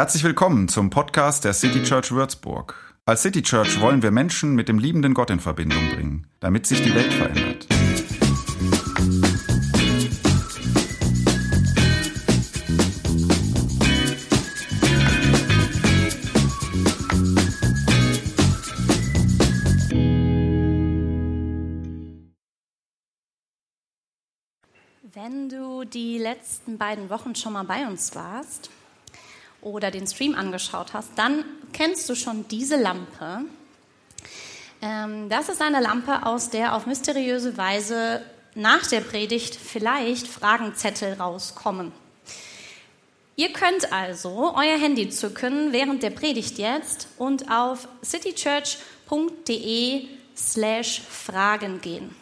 Herzlich willkommen zum Podcast der City Church Würzburg. Als City Church wollen wir Menschen mit dem liebenden Gott in Verbindung bringen, damit sich die Welt verändert. Wenn du die letzten beiden Wochen schon mal bei uns warst oder den Stream angeschaut hast, dann kennst du schon diese Lampe. Ähm, das ist eine Lampe, aus der auf mysteriöse Weise nach der Predigt vielleicht Fragenzettel rauskommen. Ihr könnt also euer Handy zücken während der Predigt jetzt und auf citychurch.de slash Fragen gehen.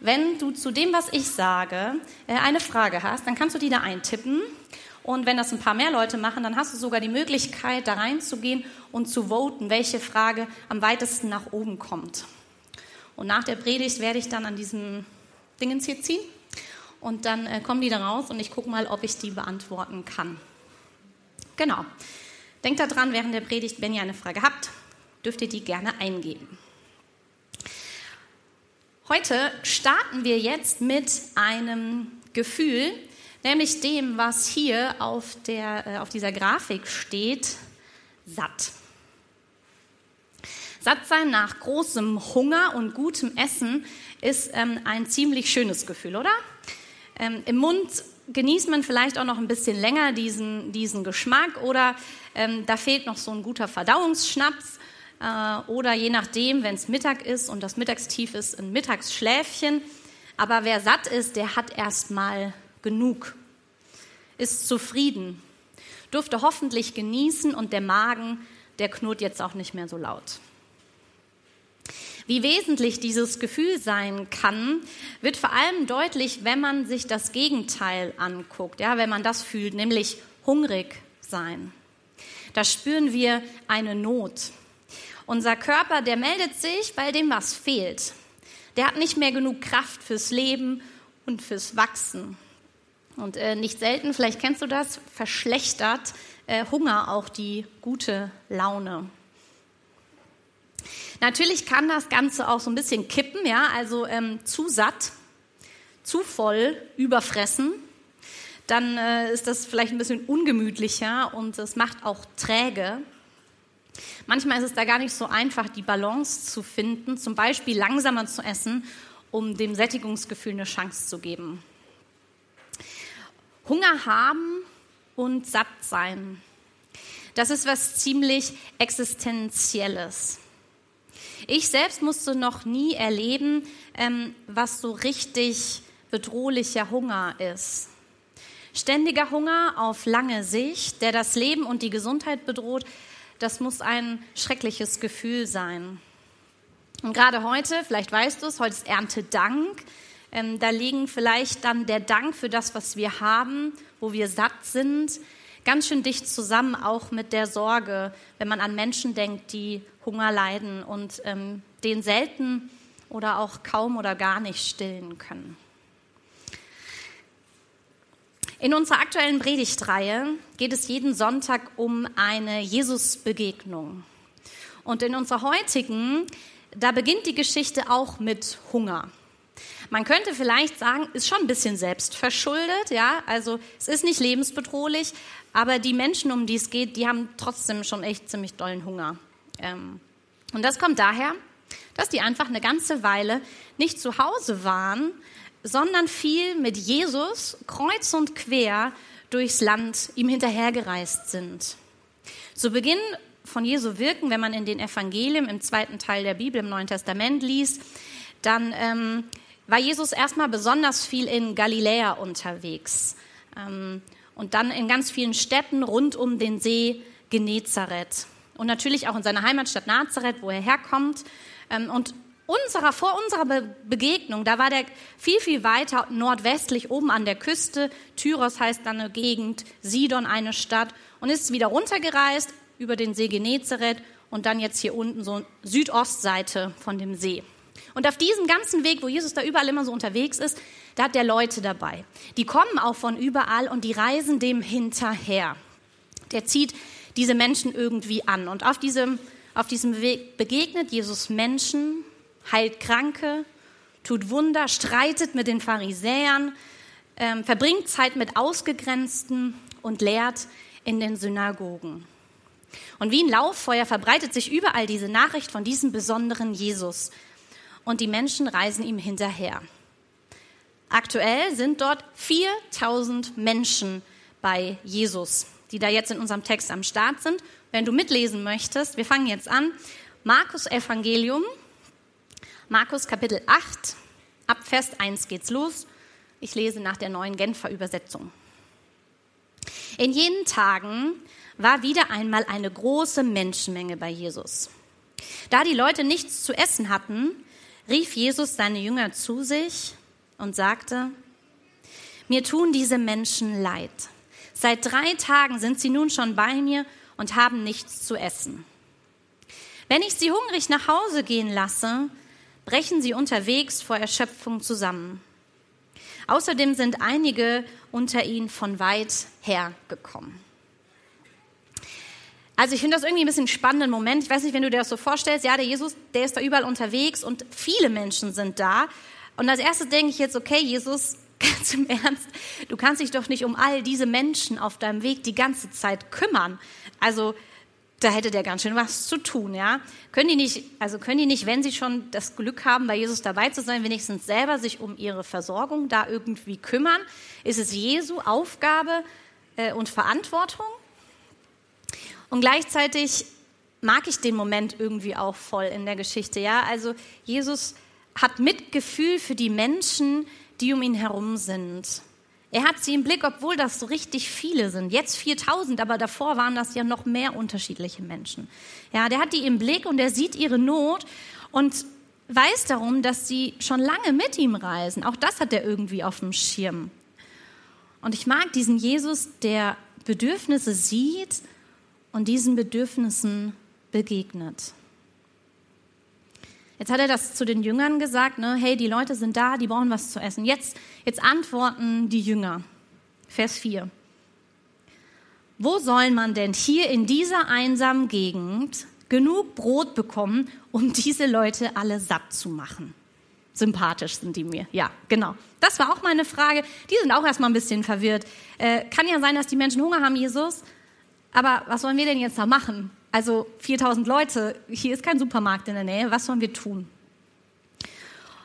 Wenn du zu dem, was ich sage, äh, eine Frage hast, dann kannst du die da eintippen. Und wenn das ein paar mehr Leute machen, dann hast du sogar die Möglichkeit, da reinzugehen und zu voten, welche Frage am weitesten nach oben kommt. Und nach der Predigt werde ich dann an diesem Dingens hier ziehen und dann äh, kommen die da raus und ich gucke mal, ob ich die beantworten kann. Genau. Denkt daran, während der Predigt, wenn ihr eine Frage habt, dürft ihr die gerne eingeben. Heute starten wir jetzt mit einem Gefühl, nämlich dem, was hier auf, der, äh, auf dieser Grafik steht, satt. Satt sein nach großem Hunger und gutem Essen ist ähm, ein ziemlich schönes Gefühl, oder? Ähm, Im Mund genießt man vielleicht auch noch ein bisschen länger diesen, diesen Geschmack oder ähm, da fehlt noch so ein guter Verdauungsschnaps äh, oder je nachdem, wenn es Mittag ist und das Mittagstief ist, ein Mittagsschläfchen. Aber wer satt ist, der hat erstmal genug, ist zufrieden, durfte hoffentlich genießen und der Magen, der knurrt jetzt auch nicht mehr so laut. Wie wesentlich dieses Gefühl sein kann, wird vor allem deutlich, wenn man sich das Gegenteil anguckt, ja, wenn man das fühlt, nämlich hungrig sein. Da spüren wir eine Not. Unser Körper, der meldet sich, weil dem was fehlt. Der hat nicht mehr genug Kraft fürs Leben und fürs Wachsen. Und äh, nicht selten, vielleicht kennst du das, verschlechtert äh, Hunger auch die gute Laune. Natürlich kann das Ganze auch so ein bisschen kippen, ja, also ähm, zu satt, zu voll, überfressen. Dann äh, ist das vielleicht ein bisschen ungemütlicher und es macht auch träge. Manchmal ist es da gar nicht so einfach, die Balance zu finden, zum Beispiel langsamer zu essen, um dem Sättigungsgefühl eine Chance zu geben. Hunger haben und satt sein, das ist was ziemlich Existenzielles. Ich selbst musste noch nie erleben, ähm, was so richtig bedrohlicher Hunger ist. Ständiger Hunger auf lange Sicht, der das Leben und die Gesundheit bedroht, das muss ein schreckliches Gefühl sein. Und gerade heute, vielleicht weißt du es, heute ist Erntedank. Ähm, da liegen vielleicht dann der Dank für das, was wir haben, wo wir satt sind, ganz schön dicht zusammen, auch mit der Sorge, wenn man an Menschen denkt, die Hunger leiden und ähm, den selten oder auch kaum oder gar nicht stillen können. In unserer aktuellen Predigtreihe geht es jeden Sonntag um eine Jesus-Begegnung. Und in unserer heutigen, da beginnt die Geschichte auch mit Hunger. Man könnte vielleicht sagen, ist schon ein bisschen selbstverschuldet, ja, also es ist nicht lebensbedrohlich, aber die Menschen, um die es geht, die haben trotzdem schon echt ziemlich dollen Hunger. Ähm, und das kommt daher, dass die einfach eine ganze Weile nicht zu Hause waren, sondern viel mit Jesus kreuz und quer durchs Land ihm hinterhergereist sind. Zu Beginn von Jesu Wirken, wenn man in den Evangelien im zweiten Teil der Bibel im Neuen Testament liest, dann ähm, war Jesus erstmal besonders viel in Galiläa unterwegs ähm, und dann in ganz vielen Städten rund um den See Genezareth und natürlich auch in seiner Heimatstadt Nazareth, wo er herkommt. Ähm, und unserer, vor unserer Be Begegnung, da war der viel, viel weiter nordwestlich oben an der Küste. Tyros heißt dann eine Gegend, Sidon eine Stadt und ist wieder runtergereist über den See Genezareth und dann jetzt hier unten so Südostseite von dem See. Und auf diesem ganzen Weg, wo Jesus da überall immer so unterwegs ist, da hat der Leute dabei. Die kommen auch von überall und die reisen dem hinterher. Der zieht diese Menschen irgendwie an. Und auf diesem, auf diesem Weg begegnet Jesus Menschen, heilt Kranke, tut Wunder, streitet mit den Pharisäern, ähm, verbringt Zeit mit Ausgegrenzten und lehrt in den Synagogen. Und wie ein Lauffeuer verbreitet sich überall diese Nachricht von diesem besonderen Jesus. Und die Menschen reisen ihm hinterher. Aktuell sind dort 4000 Menschen bei Jesus, die da jetzt in unserem Text am Start sind. Wenn du mitlesen möchtest, wir fangen jetzt an. Markus Evangelium, Markus Kapitel 8, ab Vers 1 geht's los. Ich lese nach der neuen Genfer Übersetzung. In jenen Tagen war wieder einmal eine große Menschenmenge bei Jesus. Da die Leute nichts zu essen hatten, rief Jesus seine Jünger zu sich und sagte, mir tun diese Menschen leid. Seit drei Tagen sind sie nun schon bei mir und haben nichts zu essen. Wenn ich sie hungrig nach Hause gehen lasse, brechen sie unterwegs vor Erschöpfung zusammen. Außerdem sind einige unter ihnen von weit her gekommen. Also ich finde das irgendwie ein bisschen spannenden Moment. Ich weiß nicht, wenn du dir das so vorstellst. Ja, der Jesus, der ist da überall unterwegs und viele Menschen sind da. Und als erstes denke ich jetzt, okay, Jesus, ganz im Ernst, du kannst dich doch nicht um all diese Menschen auf deinem Weg die ganze Zeit kümmern. Also da hätte der ganz schön was zu tun, ja. Können die nicht, also können die nicht, wenn sie schon das Glück haben, bei Jesus dabei zu sein, wenigstens selber sich um ihre Versorgung da irgendwie kümmern? Ist es Jesu Aufgabe äh, und Verantwortung? Und gleichzeitig mag ich den Moment irgendwie auch voll in der Geschichte. Ja, also Jesus hat Mitgefühl für die Menschen, die um ihn herum sind. Er hat sie im Blick, obwohl das so richtig viele sind. Jetzt 4000, aber davor waren das ja noch mehr unterschiedliche Menschen. Ja, der hat die im Blick und er sieht ihre Not und weiß darum, dass sie schon lange mit ihm reisen. Auch das hat er irgendwie auf dem Schirm. Und ich mag diesen Jesus, der Bedürfnisse sieht und diesen Bedürfnissen begegnet. Jetzt hat er das zu den Jüngern gesagt, ne? hey, die Leute sind da, die brauchen was zu essen. Jetzt, jetzt antworten die Jünger. Vers 4. Wo soll man denn hier in dieser einsamen Gegend genug Brot bekommen, um diese Leute alle satt zu machen? Sympathisch sind die mir. Ja, genau. Das war auch meine Frage. Die sind auch erstmal ein bisschen verwirrt. Äh, kann ja sein, dass die Menschen Hunger haben, Jesus. Aber was sollen wir denn jetzt da machen? Also 4000 Leute, hier ist kein Supermarkt in der Nähe, was sollen wir tun?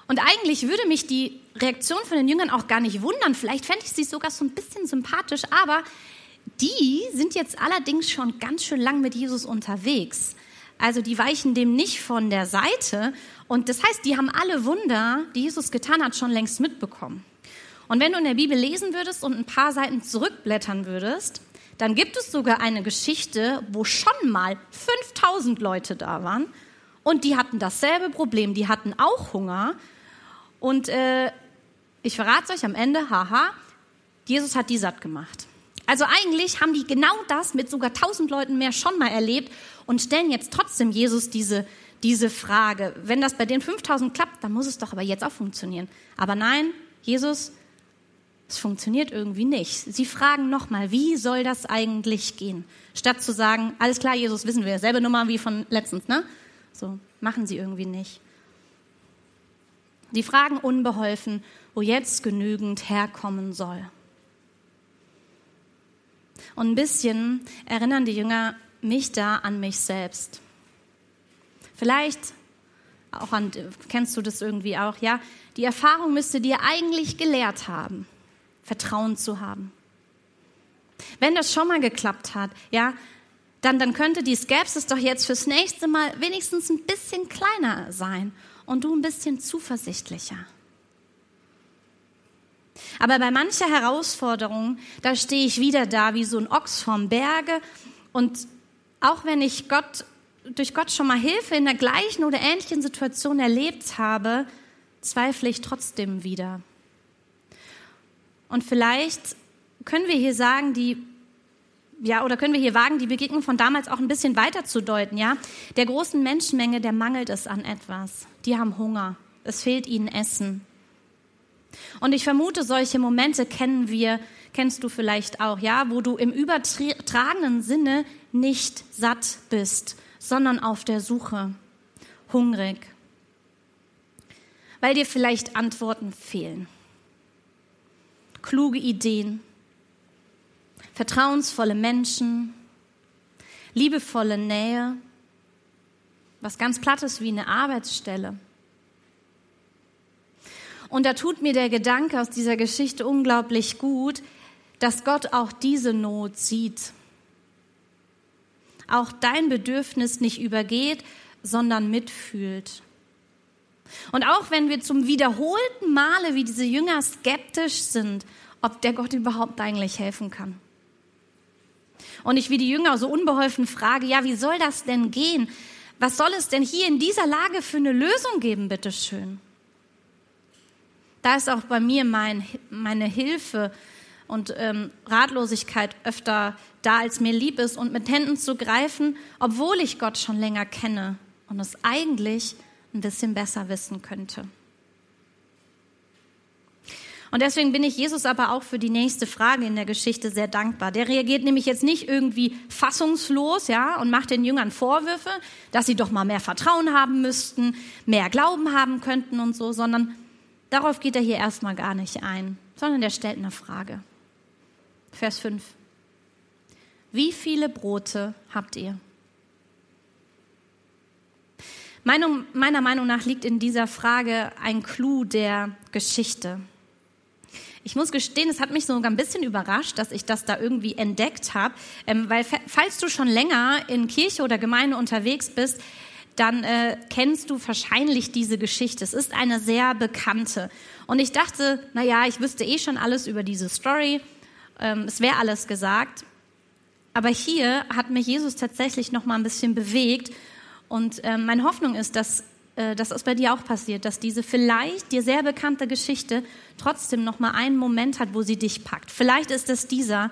Und eigentlich würde mich die Reaktion von den Jüngern auch gar nicht wundern. Vielleicht fände ich sie sogar so ein bisschen sympathisch, aber die sind jetzt allerdings schon ganz schön lang mit Jesus unterwegs. Also die weichen dem nicht von der Seite. Und das heißt, die haben alle Wunder, die Jesus getan hat, schon längst mitbekommen. Und wenn du in der Bibel lesen würdest und ein paar Seiten zurückblättern würdest, dann gibt es sogar eine Geschichte, wo schon mal 5000 Leute da waren und die hatten dasselbe Problem. Die hatten auch Hunger. Und äh, ich verrate es euch am Ende, haha, Jesus hat die satt gemacht. Also eigentlich haben die genau das mit sogar 1000 Leuten mehr schon mal erlebt und stellen jetzt trotzdem Jesus diese, diese Frage. Wenn das bei den 5000 klappt, dann muss es doch aber jetzt auch funktionieren. Aber nein, Jesus es funktioniert irgendwie nicht. Sie fragen nochmal, wie soll das eigentlich gehen? Statt zu sagen, alles klar, Jesus, wissen wir, selbe Nummer wie von letztens, ne? So, machen sie irgendwie nicht. Die fragen unbeholfen, wo jetzt genügend herkommen soll. Und ein bisschen erinnern die Jünger mich da an mich selbst. Vielleicht auch an, kennst du das irgendwie auch, ja? Die Erfahrung müsste dir eigentlich gelehrt haben. Vertrauen zu haben. Wenn das schon mal geklappt hat, ja, dann, dann könnte die Skepsis doch jetzt fürs nächste Mal wenigstens ein bisschen kleiner sein und du ein bisschen zuversichtlicher. Aber bei mancher Herausforderung, da stehe ich wieder da wie so ein Ochs vom Berge und auch wenn ich Gott, durch Gott schon mal Hilfe in der gleichen oder ähnlichen Situation erlebt habe, zweifle ich trotzdem wieder. Und vielleicht können wir hier sagen, die ja, oder können wir hier wagen, die Begegnung von damals auch ein bisschen weiter zu deuten, ja? Der großen Menschenmenge, der mangelt es an etwas. Die haben Hunger. Es fehlt ihnen Essen. Und ich vermute, solche Momente kennen wir kennst du vielleicht auch, ja, wo du im übertragenen Sinne nicht satt bist, sondern auf der Suche, hungrig, weil dir vielleicht Antworten fehlen, kluge Ideen, vertrauensvolle Menschen, liebevolle Nähe, was ganz Plattes wie eine Arbeitsstelle. Und da tut mir der Gedanke aus dieser Geschichte unglaublich gut, dass Gott auch diese Not sieht. Auch dein Bedürfnis nicht übergeht, sondern mitfühlt. Und auch wenn wir zum wiederholten Male wie diese Jünger skeptisch sind, ob der Gott überhaupt eigentlich helfen kann. Und ich wie die Jünger so unbeholfen frage, ja, wie soll das denn gehen? Was soll es denn hier in dieser Lage für eine Lösung geben, bitteschön? Da ist auch bei mir mein, meine Hilfe und ähm, Ratlosigkeit öfter da, als mir lieb ist und mit Händen zu greifen, obwohl ich Gott schon länger kenne und es eigentlich ein bisschen besser wissen könnte. Und deswegen bin ich Jesus aber auch für die nächste Frage in der Geschichte sehr dankbar. Der reagiert nämlich jetzt nicht irgendwie fassungslos, ja, und macht den Jüngern Vorwürfe, dass sie doch mal mehr Vertrauen haben müssten, mehr Glauben haben könnten und so, sondern darauf geht er hier erstmal gar nicht ein, sondern er stellt eine Frage. Vers 5. Wie viele Brote habt ihr? Meiner Meinung nach liegt in dieser Frage ein Clou der Geschichte. Ich muss gestehen, es hat mich sogar ein bisschen überrascht, dass ich das da irgendwie entdeckt habe, ähm, weil falls du schon länger in Kirche oder Gemeinde unterwegs bist, dann äh, kennst du wahrscheinlich diese Geschichte. Es ist eine sehr bekannte. Und ich dachte, na ja, ich wüsste eh schon alles über diese Story. Ähm, es wäre alles gesagt. Aber hier hat mich Jesus tatsächlich noch mal ein bisschen bewegt. Und äh, meine Hoffnung ist, dass äh, dass es bei dir auch passiert, dass diese vielleicht dir sehr bekannte Geschichte trotzdem noch mal einen Moment hat, wo sie dich packt. Vielleicht ist es dieser.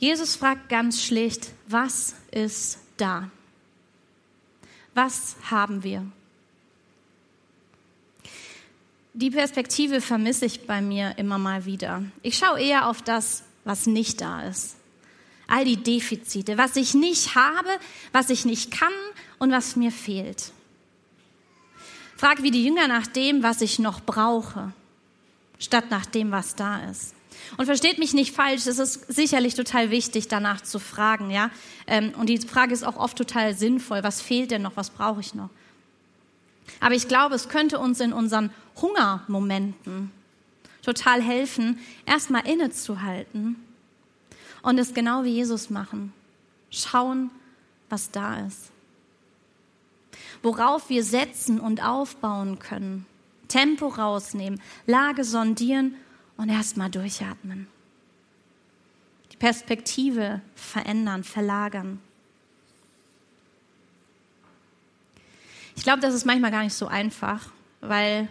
Jesus fragt ganz schlicht, was ist da? Was haben wir? Die Perspektive vermisse ich bei mir immer mal wieder. Ich schaue eher auf das, was nicht da ist. All die Defizite, was ich nicht habe, was ich nicht kann und was mir fehlt. Frag wie die Jünger nach dem, was ich noch brauche, statt nach dem, was da ist. Und versteht mich nicht falsch, es ist sicherlich total wichtig, danach zu fragen, ja. Ähm, und die Frage ist auch oft total sinnvoll. Was fehlt denn noch? Was brauche ich noch? Aber ich glaube, es könnte uns in unseren Hungermomenten total helfen, erstmal innezuhalten und es genau wie Jesus machen. Schauen, was da ist worauf wir setzen und aufbauen können. Tempo rausnehmen, Lage sondieren und erstmal durchatmen. Die Perspektive verändern, verlagern. Ich glaube, das ist manchmal gar nicht so einfach, weil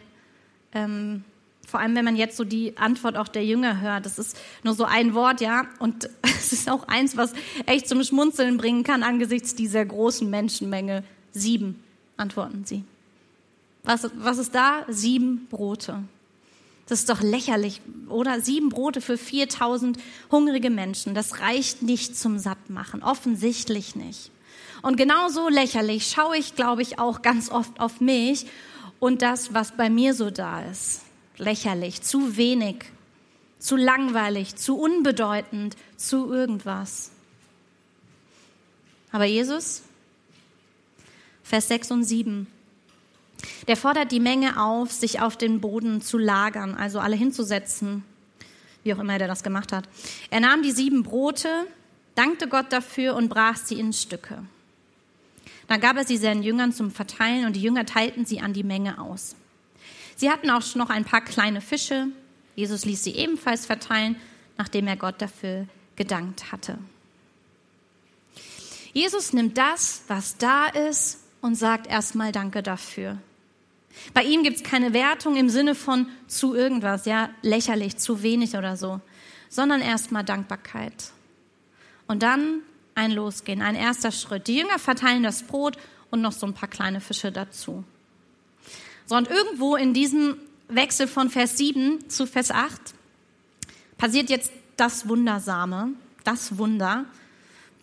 ähm, vor allem, wenn man jetzt so die Antwort auch der Jünger hört, das ist nur so ein Wort, ja, und es ist auch eins, was echt zum Schmunzeln bringen kann angesichts dieser großen Menschenmenge. Sieben antworten sie. Was, was ist da? Sieben Brote. Das ist doch lächerlich, oder? Sieben Brote für 4000 hungrige Menschen. Das reicht nicht zum Sattmachen. Offensichtlich nicht. Und genauso lächerlich schaue ich, glaube ich, auch ganz oft auf mich und das, was bei mir so da ist. Lächerlich, zu wenig, zu langweilig, zu unbedeutend, zu irgendwas. Aber Jesus, Vers 6 und 7. Der fordert die Menge auf, sich auf den Boden zu lagern, also alle hinzusetzen, wie auch immer er das gemacht hat. Er nahm die sieben Brote, dankte Gott dafür und brach sie in Stücke. Dann gab er sie seinen Jüngern zum Verteilen und die Jünger teilten sie an die Menge aus. Sie hatten auch noch ein paar kleine Fische. Jesus ließ sie ebenfalls verteilen, nachdem er Gott dafür gedankt hatte. Jesus nimmt das, was da ist, und sagt erstmal Danke dafür. Bei ihm gibt es keine Wertung im Sinne von zu irgendwas, ja, lächerlich, zu wenig oder so, sondern erstmal Dankbarkeit. Und dann ein Losgehen, ein erster Schritt. Die Jünger verteilen das Brot und noch so ein paar kleine Fische dazu. So, und irgendwo in diesem Wechsel von Vers 7 zu Vers 8 passiert jetzt das Wundersame, das Wunder.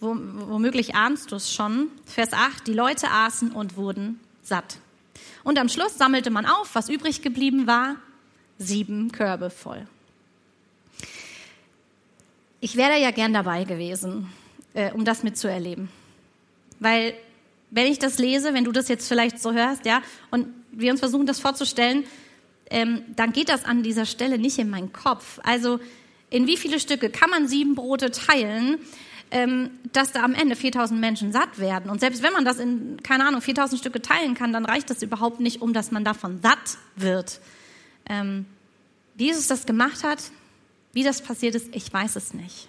Womöglich ahnst du es schon. Vers 8, die Leute aßen und wurden satt. Und am Schluss sammelte man auf, was übrig geblieben war, sieben Körbe voll. Ich wäre ja gern dabei gewesen, äh, um das mitzuerleben. Weil, wenn ich das lese, wenn du das jetzt vielleicht so hörst, ja, und wir uns versuchen, das vorzustellen, ähm, dann geht das an dieser Stelle nicht in meinen Kopf. Also, in wie viele Stücke kann man sieben Brote teilen, ähm, dass da am Ende 4000 Menschen satt werden? Und selbst wenn man das in, keine Ahnung, 4000 Stücke teilen kann, dann reicht das überhaupt nicht, um dass man davon satt wird. Ähm, wie Jesus das gemacht hat, wie das passiert ist, ich weiß es nicht.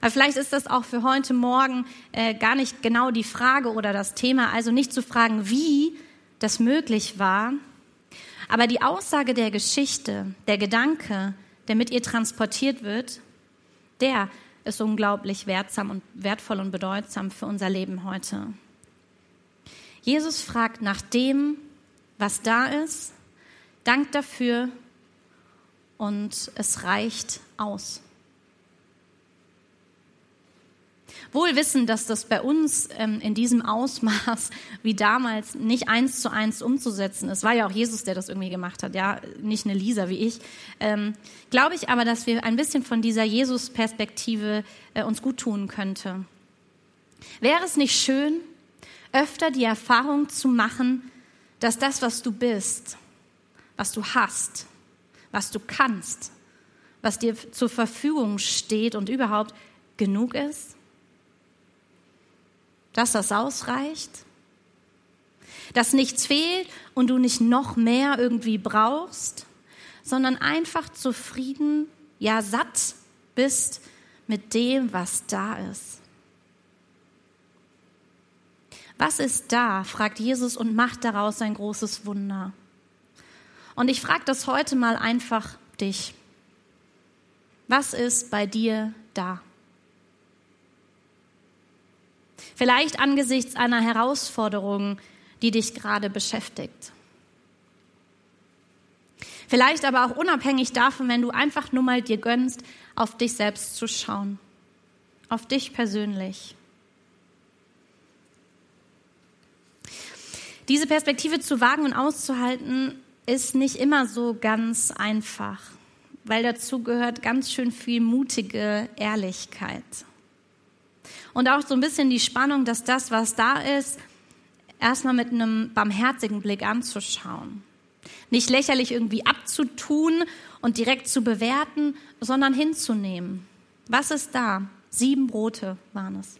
Aber vielleicht ist das auch für heute Morgen äh, gar nicht genau die Frage oder das Thema, also nicht zu fragen, wie das möglich war, aber die Aussage der Geschichte, der Gedanke, der mit ihr transportiert wird, der ist unglaublich wertsam und wertvoll und bedeutsam für unser Leben heute. Jesus fragt nach dem, was da ist, dankt dafür und es reicht aus. Wohl wissen, dass das bei uns ähm, in diesem Ausmaß wie damals nicht eins zu eins umzusetzen ist. War ja auch Jesus, der das irgendwie gemacht hat, ja, nicht eine Lisa wie ich. Ähm, Glaube ich aber, dass wir ein bisschen von dieser Jesus-Perspektive äh, uns gut tun könnte. Wäre es nicht schön, öfter die Erfahrung zu machen, dass das, was du bist, was du hast, was du kannst, was dir zur Verfügung steht und überhaupt genug ist? Dass das ausreicht? Dass nichts fehlt und du nicht noch mehr irgendwie brauchst, sondern einfach zufrieden, ja satt bist mit dem, was da ist. Was ist da? fragt Jesus und macht daraus ein großes Wunder. Und ich frage das heute mal einfach dich. Was ist bei dir da? Vielleicht angesichts einer Herausforderung, die dich gerade beschäftigt. Vielleicht aber auch unabhängig davon, wenn du einfach nur mal dir gönnst, auf dich selbst zu schauen. Auf dich persönlich. Diese Perspektive zu wagen und auszuhalten, ist nicht immer so ganz einfach, weil dazu gehört ganz schön viel mutige Ehrlichkeit. Und auch so ein bisschen die Spannung, dass das, was da ist, erstmal mit einem barmherzigen Blick anzuschauen. Nicht lächerlich irgendwie abzutun und direkt zu bewerten, sondern hinzunehmen. Was ist da? Sieben Brote waren es.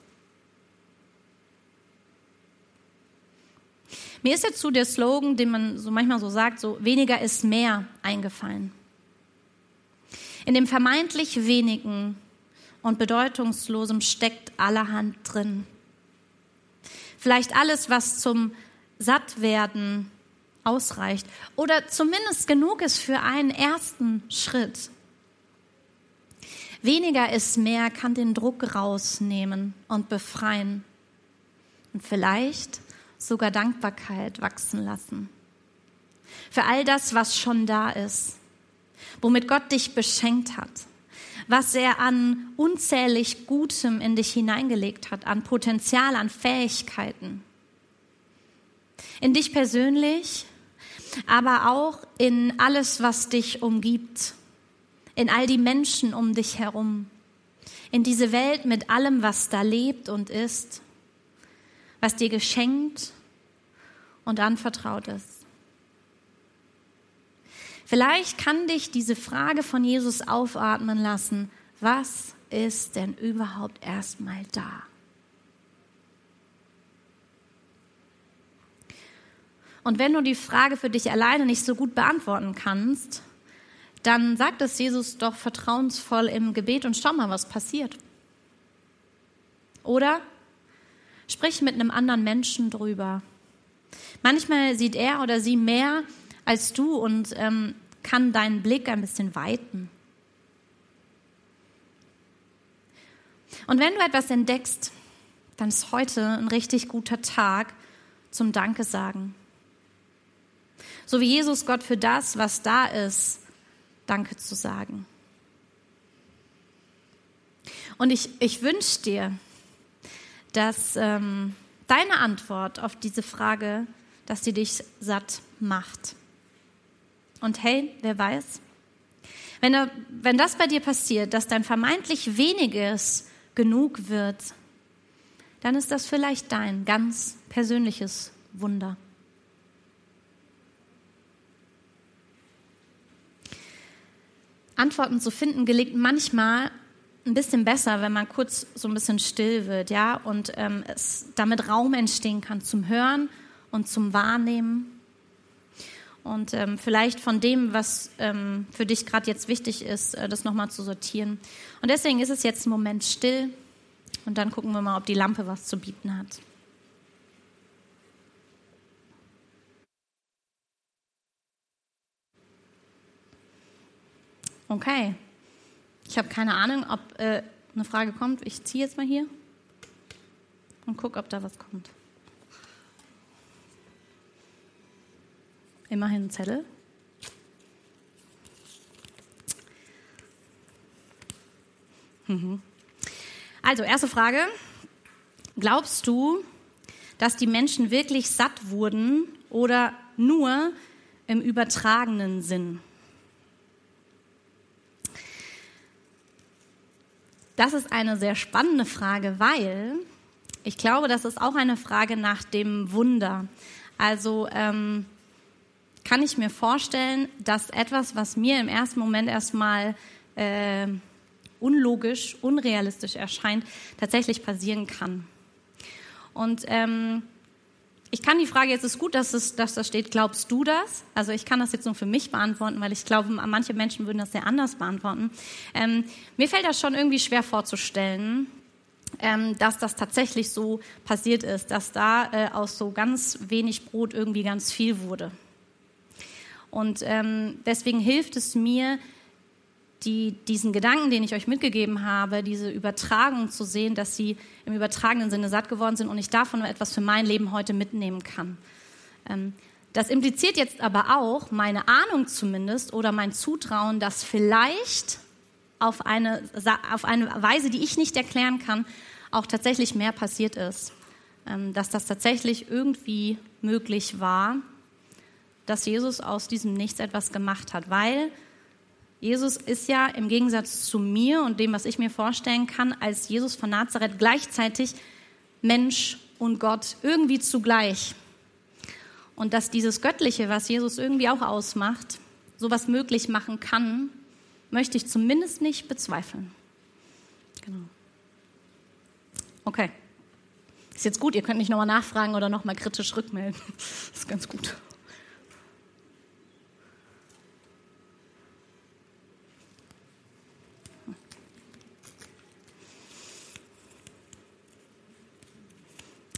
Mir ist jetzt zu der Slogan, den man so manchmal so sagt, so weniger ist mehr eingefallen. In dem vermeintlich wenigen und bedeutungslosem steckt allerhand drin. Vielleicht alles, was zum Sattwerden ausreicht oder zumindest genug ist für einen ersten Schritt. Weniger ist mehr kann den Druck rausnehmen und befreien. Und vielleicht sogar Dankbarkeit wachsen lassen. Für all das, was schon da ist, womit Gott dich beschenkt hat, was er an unzählig Gutem in dich hineingelegt hat, an Potenzial, an Fähigkeiten. In dich persönlich, aber auch in alles, was dich umgibt, in all die Menschen um dich herum, in diese Welt mit allem, was da lebt und ist was dir geschenkt und anvertraut ist. Vielleicht kann dich diese Frage von Jesus aufatmen lassen, was ist denn überhaupt erstmal da? Und wenn du die Frage für dich alleine nicht so gut beantworten kannst, dann sagt es Jesus doch vertrauensvoll im Gebet und schau mal, was passiert. Oder Sprich mit einem anderen Menschen drüber. Manchmal sieht er oder sie mehr als du und ähm, kann deinen Blick ein bisschen weiten. Und wenn du etwas entdeckst, dann ist heute ein richtig guter Tag zum Danke sagen. So wie Jesus Gott für das, was da ist, Danke zu sagen. Und ich, ich wünsche dir, dass ähm, deine Antwort auf diese Frage, dass sie dich satt macht. Und hey, wer weiß, wenn, er, wenn das bei dir passiert, dass dein vermeintlich weniges genug wird, dann ist das vielleicht dein ganz persönliches Wunder. Antworten zu finden gelingt manchmal ein bisschen besser, wenn man kurz so ein bisschen still wird, ja, und ähm, es damit Raum entstehen kann zum Hören und zum Wahrnehmen. Und ähm, vielleicht von dem, was ähm, für dich gerade jetzt wichtig ist, äh, das nochmal zu sortieren. Und deswegen ist es jetzt ein Moment still und dann gucken wir mal, ob die Lampe was zu bieten hat. Okay. Ich habe keine Ahnung, ob äh, eine Frage kommt. Ich ziehe jetzt mal hier und gucke, ob da was kommt. Immerhin ein Zettel. Mhm. Also, erste Frage. Glaubst du, dass die Menschen wirklich satt wurden oder nur im übertragenen Sinn? Das ist eine sehr spannende Frage, weil ich glaube, das ist auch eine Frage nach dem Wunder. Also ähm, kann ich mir vorstellen, dass etwas, was mir im ersten Moment erstmal äh, unlogisch, unrealistisch erscheint, tatsächlich passieren kann. Und ähm, ich kann die Frage, jetzt ist gut, dass, es, dass das steht, glaubst du das? Also ich kann das jetzt nur für mich beantworten, weil ich glaube, manche Menschen würden das sehr anders beantworten. Ähm, mir fällt das schon irgendwie schwer vorzustellen, ähm, dass das tatsächlich so passiert ist, dass da äh, aus so ganz wenig Brot irgendwie ganz viel wurde. Und ähm, deswegen hilft es mir, die, diesen Gedanken, den ich euch mitgegeben habe, diese Übertragung zu sehen, dass sie im übertragenen Sinne satt geworden sind und ich davon etwas für mein Leben heute mitnehmen kann. Ähm, das impliziert jetzt aber auch meine Ahnung zumindest oder mein Zutrauen, dass vielleicht auf eine, auf eine Weise, die ich nicht erklären kann, auch tatsächlich mehr passiert ist. Ähm, dass das tatsächlich irgendwie möglich war, dass Jesus aus diesem Nichts etwas gemacht hat, weil Jesus ist ja im Gegensatz zu mir und dem, was ich mir vorstellen kann, als Jesus von Nazareth gleichzeitig Mensch und Gott irgendwie zugleich. Und dass dieses Göttliche, was Jesus irgendwie auch ausmacht, sowas möglich machen kann, möchte ich zumindest nicht bezweifeln. Genau. Okay. Ist jetzt gut, ihr könnt nicht nochmal nachfragen oder nochmal kritisch rückmelden. Ist ganz gut.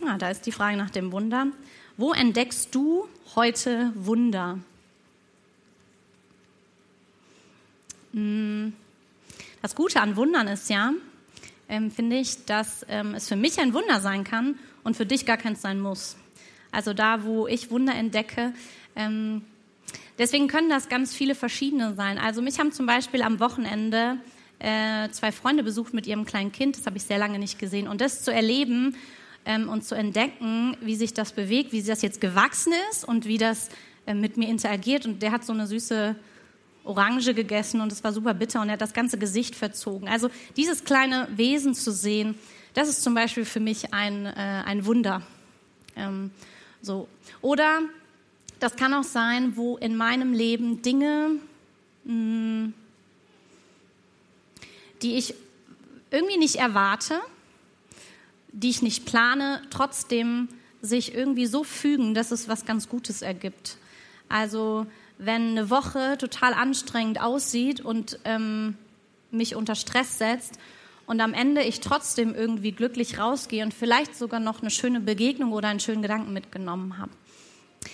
Ah, da ist die Frage nach dem Wunder. Wo entdeckst du heute Wunder? Hm, das Gute an Wundern ist ja, ähm, finde ich, dass ähm, es für mich ein Wunder sein kann und für dich gar keins sein muss. Also da, wo ich Wunder entdecke, ähm, deswegen können das ganz viele verschiedene sein. Also mich haben zum Beispiel am Wochenende äh, zwei Freunde besucht mit ihrem kleinen Kind, das habe ich sehr lange nicht gesehen. Und das zu erleben ähm, und zu entdecken, wie sich das bewegt, wie das jetzt gewachsen ist und wie das äh, mit mir interagiert. Und der hat so eine süße Orange gegessen und es war super bitter und er hat das ganze Gesicht verzogen. Also dieses kleine Wesen zu sehen, das ist zum Beispiel für mich ein, äh, ein Wunder. Ähm, so. Oder das kann auch sein, wo in meinem Leben Dinge, mh, hm, die ich irgendwie nicht erwarte, die ich nicht plane, trotzdem sich irgendwie so fügen, dass es was ganz Gutes ergibt. Also wenn eine Woche total anstrengend aussieht und ähm, mich unter Stress setzt und am Ende ich trotzdem irgendwie glücklich rausgehe und vielleicht sogar noch eine schöne Begegnung oder einen schönen Gedanken mitgenommen habe.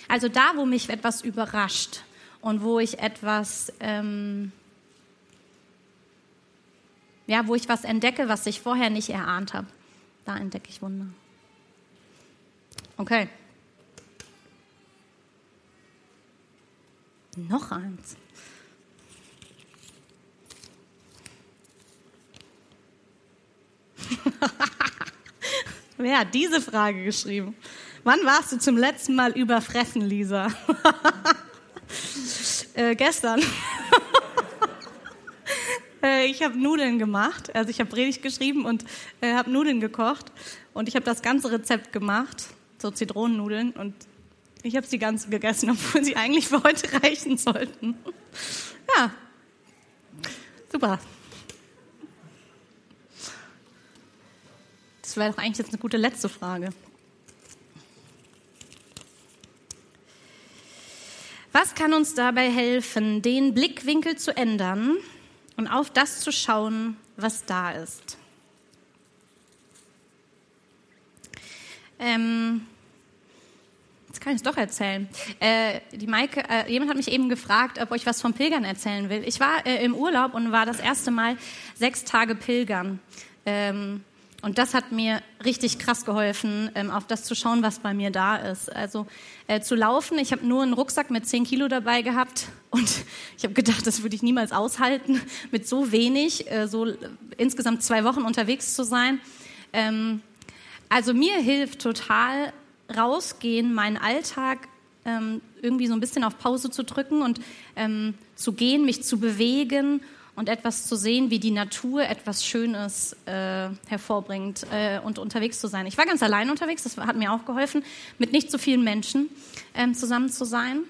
Also da, wo mich etwas überrascht und wo ich etwas, ähm, ja, wo ich was entdecke, was ich vorher nicht erahnt habe. Da entdecke ich Wunder. Okay. Noch eins. Wer hat diese Frage geschrieben? Wann warst du zum letzten Mal überfressen, Lisa? äh, gestern. Äh, ich habe Nudeln gemacht. Also ich habe Predigt geschrieben und äh, habe Nudeln gekocht. Und ich habe das ganze Rezept gemacht, so Zitronennudeln. Und ich habe sie ganz gegessen, obwohl sie eigentlich für heute reichen sollten. ja, super. Das wäre doch eigentlich jetzt eine gute letzte Frage. Was kann uns dabei helfen, den Blickwinkel zu ändern und auf das zu schauen, was da ist? Ähm, jetzt kann ich es doch erzählen. Äh, die Maike, äh, jemand hat mich eben gefragt, ob ich was vom Pilgern erzählen will. Ich war äh, im Urlaub und war das erste Mal sechs Tage Pilgern. Ähm, und das hat mir richtig krass geholfen, ähm, auf das zu schauen, was bei mir da ist. Also äh, zu laufen, ich habe nur einen Rucksack mit 10 Kilo dabei gehabt und ich habe gedacht, das würde ich niemals aushalten, mit so wenig, äh, so insgesamt zwei Wochen unterwegs zu sein. Ähm, also mir hilft total rausgehen, meinen Alltag ähm, irgendwie so ein bisschen auf Pause zu drücken und ähm, zu gehen, mich zu bewegen und etwas zu sehen, wie die Natur etwas Schönes äh, hervorbringt äh, und unterwegs zu sein. Ich war ganz allein unterwegs, das hat mir auch geholfen, mit nicht so vielen Menschen ähm, zusammen zu sein.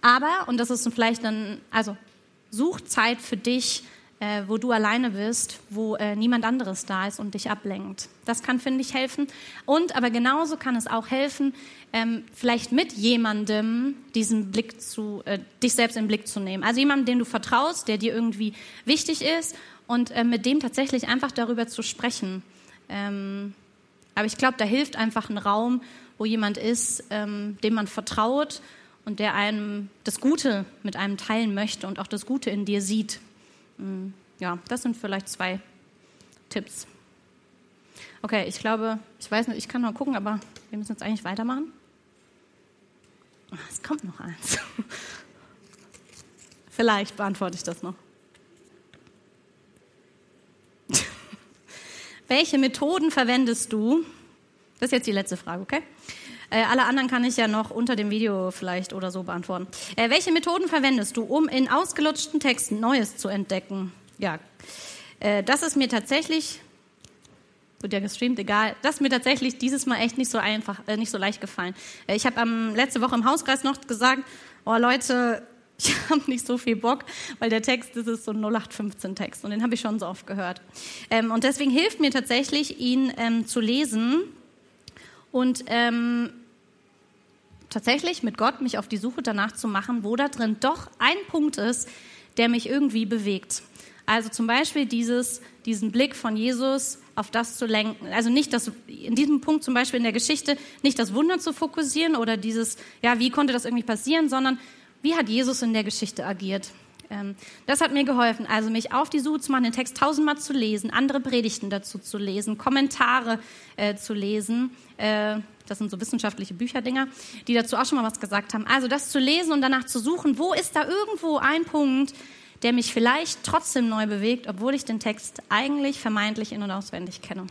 Aber, und das ist vielleicht dann, also such Zeit für dich, äh, wo du alleine bist, wo äh, niemand anderes da ist und dich ablenkt. Das kann, finde ich, helfen. Und aber genauso kann es auch helfen, ähm, vielleicht mit jemandem diesen Blick zu, äh, dich selbst im Blick zu nehmen. Also jemandem, den du vertraust, der dir irgendwie wichtig ist und äh, mit dem tatsächlich einfach darüber zu sprechen. Ähm, aber ich glaube, da hilft einfach ein Raum, wo jemand ist, ähm, dem man vertraut und der einem das Gute mit einem teilen möchte und auch das Gute in dir sieht. Mm, ja, das sind vielleicht zwei Tipps. Okay, ich glaube, ich weiß nicht, ich kann noch gucken, aber wir müssen jetzt eigentlich weitermachen. Ah, es kommt noch eins. Vielleicht beantworte ich das noch. Welche Methoden verwendest du? Das ist jetzt die letzte Frage, okay? Äh, alle anderen kann ich ja noch unter dem Video vielleicht oder so beantworten. Äh, welche Methoden verwendest du, um in ausgelutschten Texten Neues zu entdecken? Ja, äh, das ist mir tatsächlich, wird ja gestreamt, egal, das ist mir tatsächlich dieses Mal echt nicht so einfach, äh, nicht so leicht gefallen. Äh, ich habe ähm, letzte Woche im Hauskreis noch gesagt, oh Leute, ich habe nicht so viel Bock, weil der Text, das ist so ein 0815-Text und den habe ich schon so oft gehört. Ähm, und deswegen hilft mir tatsächlich, ihn ähm, zu lesen und ähm, tatsächlich mit Gott mich auf die Suche danach zu machen, wo da drin doch ein Punkt ist, der mich irgendwie bewegt. Also zum Beispiel dieses, diesen Blick von Jesus auf das zu lenken. Also nicht das, in diesem Punkt zum Beispiel in der Geschichte, nicht das Wunder zu fokussieren oder dieses, ja, wie konnte das irgendwie passieren, sondern wie hat Jesus in der Geschichte agiert? Ähm, das hat mir geholfen, also mich auf die Suche zu machen, den Text tausendmal zu lesen, andere Predigten dazu zu lesen, Kommentare äh, zu lesen. Äh, das sind so wissenschaftliche Bücherdinger, die dazu auch schon mal was gesagt haben. Also das zu lesen und danach zu suchen, wo ist da irgendwo ein Punkt, der mich vielleicht trotzdem neu bewegt, obwohl ich den Text eigentlich vermeintlich in- und auswendig kenne.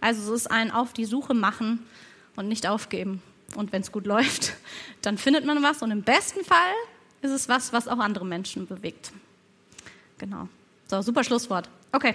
Also es ist ein Auf die Suche machen und nicht aufgeben. Und wenn es gut läuft, dann findet man was und im besten Fall ist es was, was auch andere Menschen bewegt. Genau. So, super Schlusswort. Okay.